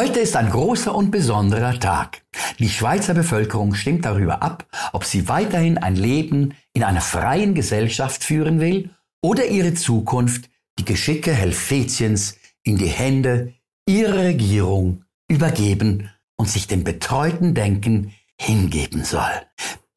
Heute ist ein großer und besonderer Tag. Die Schweizer Bevölkerung stimmt darüber ab, ob sie weiterhin ein Leben in einer freien Gesellschaft führen will oder ihre Zukunft die Geschicke Helvetiens in die Hände ihrer Regierung übergeben und sich dem betreuten Denken hingeben soll.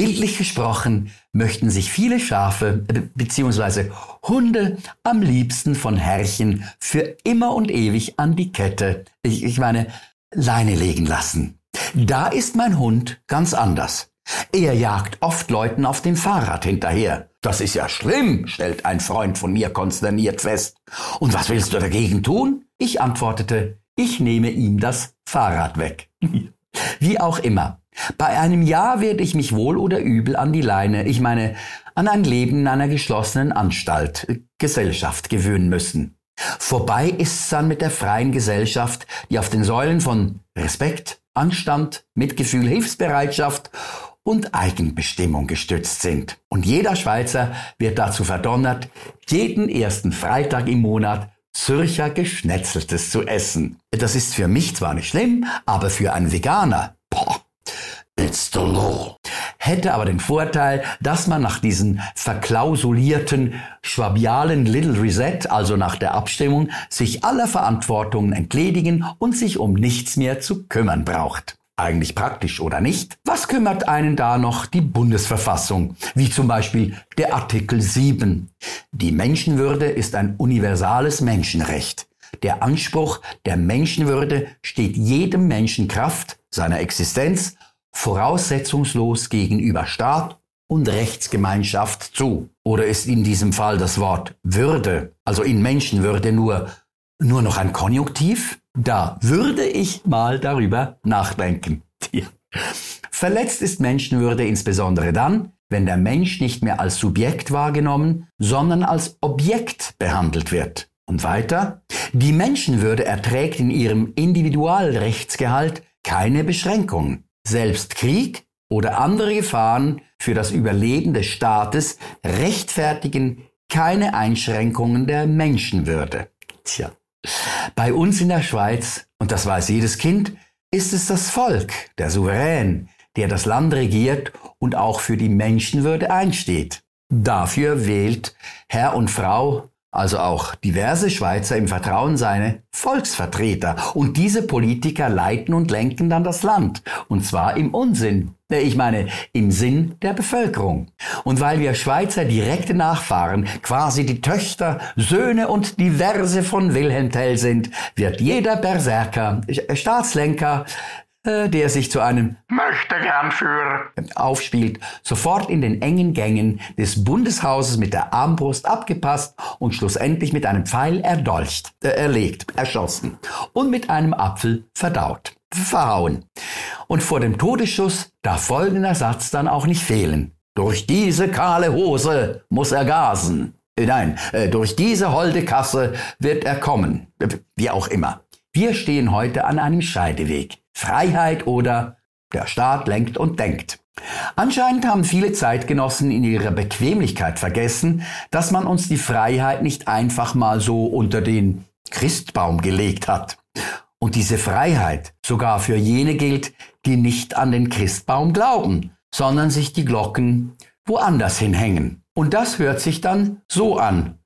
Bildlich gesprochen möchten sich viele Schafe äh, bzw. Hunde am liebsten von Herrchen für immer und ewig an die Kette, ich, ich meine, Leine legen lassen. Da ist mein Hund ganz anders. Er jagt oft Leuten auf dem Fahrrad hinterher. Das ist ja schlimm, stellt ein Freund von mir konsterniert fest. Und was willst du dagegen tun? Ich antwortete, ich nehme ihm das Fahrrad weg. Wie auch immer. Bei einem Ja werde ich mich wohl oder übel an die Leine, ich meine an ein Leben in einer geschlossenen Anstalt, Gesellschaft gewöhnen müssen. Vorbei ist's dann mit der freien Gesellschaft, die auf den Säulen von Respekt, Anstand, Mitgefühl, Hilfsbereitschaft und Eigenbestimmung gestützt sind. Und jeder Schweizer wird dazu verdonnert, jeden ersten Freitag im Monat Zürcher Geschnetzeltes zu essen. Das ist für mich zwar nicht schlimm, aber für einen Veganer, It's the law. Hätte aber den Vorteil, dass man nach diesen verklausulierten schwabialen Little Reset, also nach der Abstimmung, sich aller Verantwortungen entledigen und sich um nichts mehr zu kümmern braucht. Eigentlich praktisch oder nicht? Was kümmert einen da noch die Bundesverfassung? Wie zum Beispiel der Artikel 7. Die Menschenwürde ist ein universales Menschenrecht. Der Anspruch der Menschenwürde steht jedem Menschen Kraft seiner Existenz voraussetzungslos gegenüber Staat und Rechtsgemeinschaft zu? Oder ist in diesem Fall das Wort Würde, also in Menschenwürde nur, nur noch ein Konjunktiv? Da würde ich mal darüber nachdenken. Ja. Verletzt ist Menschenwürde insbesondere dann, wenn der Mensch nicht mehr als Subjekt wahrgenommen, sondern als Objekt behandelt wird. Und weiter, die Menschenwürde erträgt in ihrem Individualrechtsgehalt keine Beschränkung. Selbst Krieg oder andere Gefahren für das Überleben des Staates rechtfertigen keine Einschränkungen der Menschenwürde. Tja, bei uns in der Schweiz, und das weiß jedes Kind, ist es das Volk, der Souverän, der das Land regiert und auch für die Menschenwürde einsteht. Dafür wählt Herr und Frau also auch diverse Schweizer im Vertrauen seine Volksvertreter. Und diese Politiker leiten und lenken dann das Land. Und zwar im Unsinn. Äh, ich meine, im Sinn der Bevölkerung. Und weil wir Schweizer direkte Nachfahren, quasi die Töchter, Söhne und diverse von Wilhelm Tell sind, wird jeder Berserker, äh, Staatslenker, der sich zu einem Möchtegernführer aufspielt, sofort in den engen Gängen des Bundeshauses mit der Armbrust abgepasst und schlussendlich mit einem Pfeil erdolcht, äh, erlegt, erschossen und mit einem Apfel verdaut, verhauen. Und vor dem Todesschuss darf folgender Satz dann auch nicht fehlen. Durch diese kahle Hose muss er gasen. Äh, nein, äh, durch diese holde Kasse wird er kommen. Wie auch immer. Wir stehen heute an einem Scheideweg. Freiheit oder der Staat lenkt und denkt. Anscheinend haben viele Zeitgenossen in ihrer Bequemlichkeit vergessen, dass man uns die Freiheit nicht einfach mal so unter den Christbaum gelegt hat. Und diese Freiheit sogar für jene gilt, die nicht an den Christbaum glauben, sondern sich die Glocken woanders hinhängen. Und das hört sich dann so an.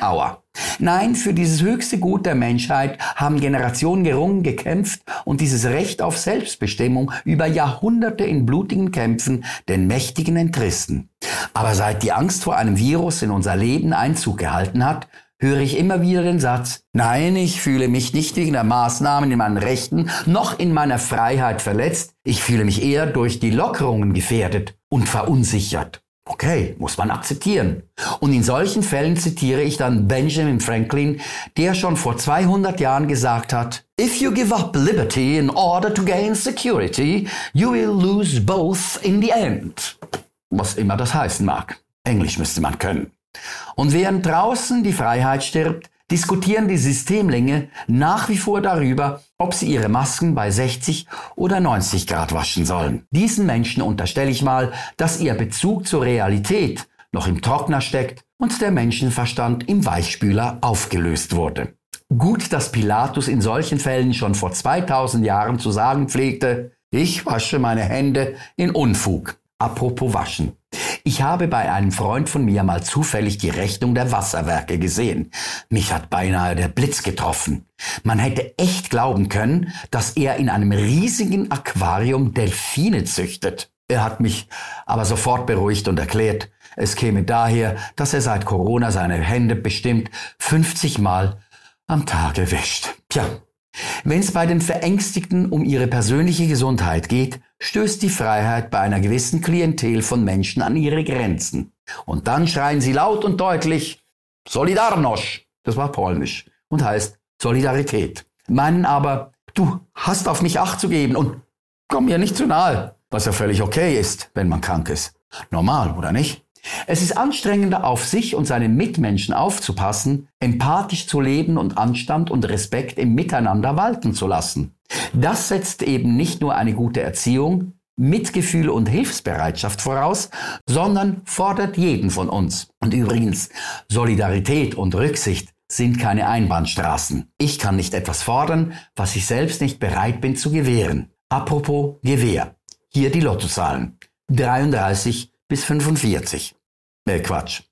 Aua. Nein, für dieses höchste Gut der Menschheit haben Generationen gerungen, gekämpft und dieses Recht auf Selbstbestimmung über Jahrhunderte in blutigen Kämpfen den Mächtigen entrissen. Aber seit die Angst vor einem Virus in unser Leben Einzug gehalten hat, höre ich immer wieder den Satz, nein, ich fühle mich nicht wegen der Maßnahmen in meinen Rechten noch in meiner Freiheit verletzt, ich fühle mich eher durch die Lockerungen gefährdet und verunsichert. Okay, muss man akzeptieren. Und in solchen Fällen zitiere ich dann Benjamin Franklin, der schon vor 200 Jahren gesagt hat, If you give up liberty in order to gain security, you will lose both in the end. Was immer das heißen mag. Englisch müsste man können. Und während draußen die Freiheit stirbt, diskutieren die Systemlinge nach wie vor darüber, ob sie ihre Masken bei 60 oder 90 Grad waschen sollen. Diesen Menschen unterstelle ich mal, dass ihr Bezug zur Realität noch im Trockner steckt und der Menschenverstand im Weichspüler aufgelöst wurde. Gut, dass Pilatus in solchen Fällen schon vor 2000 Jahren zu sagen pflegte, ich wasche meine Hände in Unfug. Apropos waschen. Ich habe bei einem Freund von mir mal zufällig die Rechnung der Wasserwerke gesehen. Mich hat beinahe der Blitz getroffen. Man hätte echt glauben können, dass er in einem riesigen Aquarium Delfine züchtet. Er hat mich aber sofort beruhigt und erklärt, es käme daher, dass er seit Corona seine Hände bestimmt 50 Mal am Tage wäscht. Tja, wenn es bei den Verängstigten um ihre persönliche Gesundheit geht, stößt die Freiheit bei einer gewissen Klientel von Menschen an ihre Grenzen. Und dann schreien sie laut und deutlich Solidarność, das war polnisch und heißt Solidarität. Meinen aber, du hast auf mich Acht zu geben und komm mir nicht zu nahe, was ja völlig okay ist, wenn man krank ist. Normal, oder nicht? Es ist anstrengender, auf sich und seine Mitmenschen aufzupassen, empathisch zu leben und Anstand und Respekt im Miteinander walten zu lassen. Das setzt eben nicht nur eine gute Erziehung, Mitgefühl und Hilfsbereitschaft voraus, sondern fordert jeden von uns. Und übrigens, Solidarität und Rücksicht sind keine Einbahnstraßen. Ich kann nicht etwas fordern, was ich selbst nicht bereit bin zu gewähren. Apropos Gewehr. Hier die Lottozahlen. 33 bis 45. Äh, Quatsch.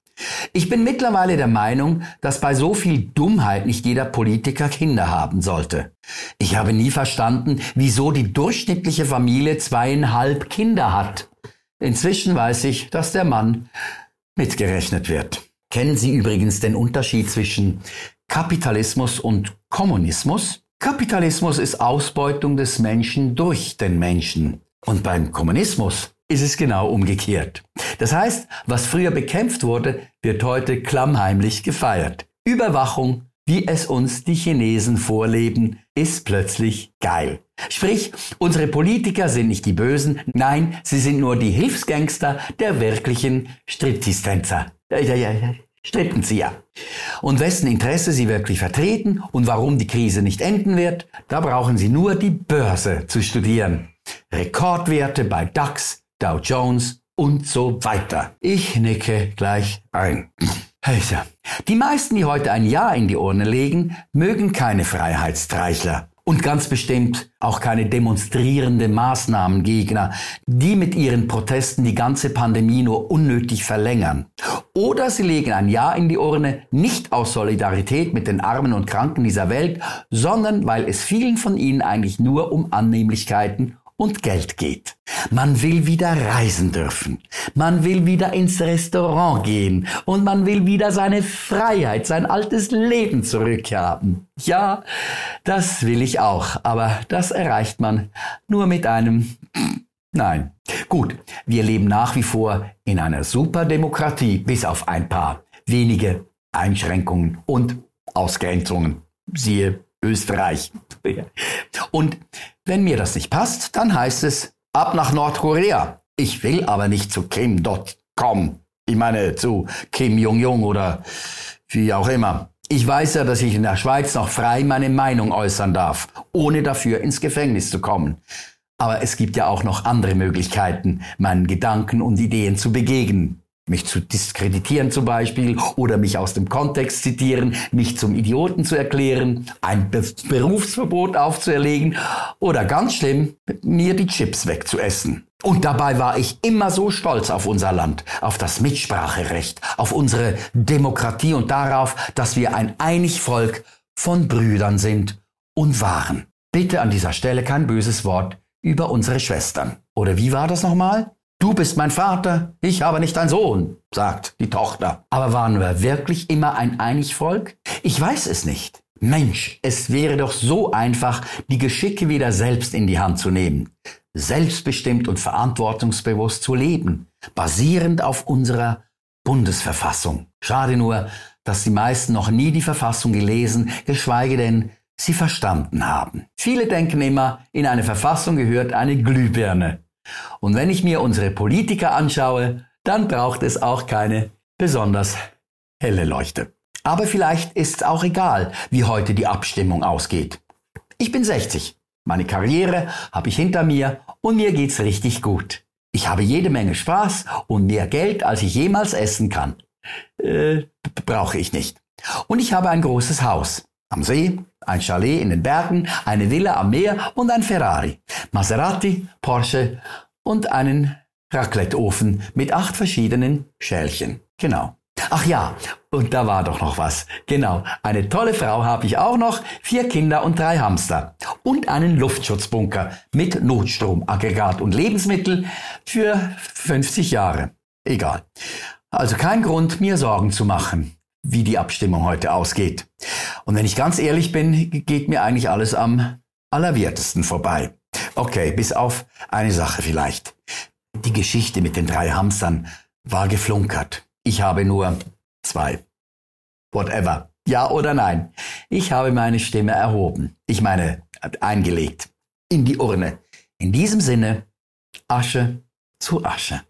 Ich bin mittlerweile der Meinung, dass bei so viel Dummheit nicht jeder Politiker Kinder haben sollte. Ich habe nie verstanden, wieso die durchschnittliche Familie zweieinhalb Kinder hat. Inzwischen weiß ich, dass der Mann mitgerechnet wird. Kennen Sie übrigens den Unterschied zwischen Kapitalismus und Kommunismus? Kapitalismus ist Ausbeutung des Menschen durch den Menschen. Und beim Kommunismus ist es genau umgekehrt. Das heißt, was früher bekämpft wurde, wird heute klammheimlich gefeiert. Überwachung, wie es uns die Chinesen vorleben, ist plötzlich geil. Sprich, unsere Politiker sind nicht die Bösen, nein, sie sind nur die Hilfsgangster der wirklichen Strittistänzer. Ja, ja, ja, Strippenzieher. Und wessen Interesse sie wirklich vertreten und warum die Krise nicht enden wird, da brauchen sie nur die Börse zu studieren. Rekordwerte bei DAX, Dow Jones und so weiter. Ich nicke gleich ein. Die meisten, die heute ein Ja in die Urne legen, mögen keine Freiheitstreichler und ganz bestimmt auch keine demonstrierende Maßnahmengegner, die mit ihren Protesten die ganze Pandemie nur unnötig verlängern. Oder sie legen ein Ja in die Urne nicht aus Solidarität mit den Armen und Kranken dieser Welt, sondern weil es vielen von ihnen eigentlich nur um Annehmlichkeiten und Geld geht. Man will wieder reisen dürfen. Man will wieder ins Restaurant gehen. Und man will wieder seine Freiheit, sein altes Leben zurückhaben. Ja, das will ich auch. Aber das erreicht man nur mit einem Nein. Gut, wir leben nach wie vor in einer Superdemokratie, bis auf ein paar wenige Einschränkungen und Ausgrenzungen. Siehe Österreich. Und wenn mir das nicht passt, dann heißt es ab nach Nordkorea. Ich will aber nicht zu Kim.com. Ich meine zu Kim Jong-Jong oder wie auch immer. Ich weiß ja, dass ich in der Schweiz noch frei meine Meinung äußern darf, ohne dafür ins Gefängnis zu kommen. Aber es gibt ja auch noch andere Möglichkeiten, meinen Gedanken und Ideen zu begegnen mich zu diskreditieren zum Beispiel oder mich aus dem Kontext zitieren, mich zum Idioten zu erklären, ein Be Berufsverbot aufzuerlegen oder ganz schlimm, mir die Chips wegzuessen. Und dabei war ich immer so stolz auf unser Land, auf das Mitspracherecht, auf unsere Demokratie und darauf, dass wir ein einig Volk von Brüdern sind und waren. Bitte an dieser Stelle kein böses Wort über unsere Schwestern. Oder wie war das nochmal? Du bist mein Vater, ich aber nicht dein Sohn, sagt die Tochter. Aber waren wir wirklich immer ein einig Volk? Ich weiß es nicht. Mensch, es wäre doch so einfach, die Geschicke wieder selbst in die Hand zu nehmen, selbstbestimmt und verantwortungsbewusst zu leben, basierend auf unserer Bundesverfassung. Schade nur, dass die meisten noch nie die Verfassung gelesen, geschweige denn sie verstanden haben. Viele denken immer, in eine Verfassung gehört eine Glühbirne. Und wenn ich mir unsere Politiker anschaue, dann braucht es auch keine besonders helle Leuchte. Aber vielleicht ist es auch egal, wie heute die Abstimmung ausgeht. Ich bin 60. Meine Karriere habe ich hinter mir und mir geht's richtig gut. Ich habe jede Menge Spaß und mehr Geld, als ich jemals essen kann. Äh, brauche ich nicht. Und ich habe ein großes Haus. Am See, ein Chalet in den Bergen, eine Villa am Meer und ein Ferrari, Maserati, Porsche und einen Racletteofen mit acht verschiedenen Schälchen. Genau. Ach ja, und da war doch noch was. Genau, eine tolle Frau habe ich auch noch, vier Kinder und drei Hamster. Und einen Luftschutzbunker mit Notstromaggregat und Lebensmittel für 50 Jahre. Egal. Also kein Grund, mir Sorgen zu machen, wie die Abstimmung heute ausgeht. Und wenn ich ganz ehrlich bin, geht mir eigentlich alles am allerwertesten vorbei. Okay, bis auf eine Sache vielleicht. Die Geschichte mit den drei Hamstern war geflunkert. Ich habe nur zwei. Whatever. Ja oder nein? Ich habe meine Stimme erhoben. Ich meine, eingelegt. In die Urne. In diesem Sinne, Asche zu Asche.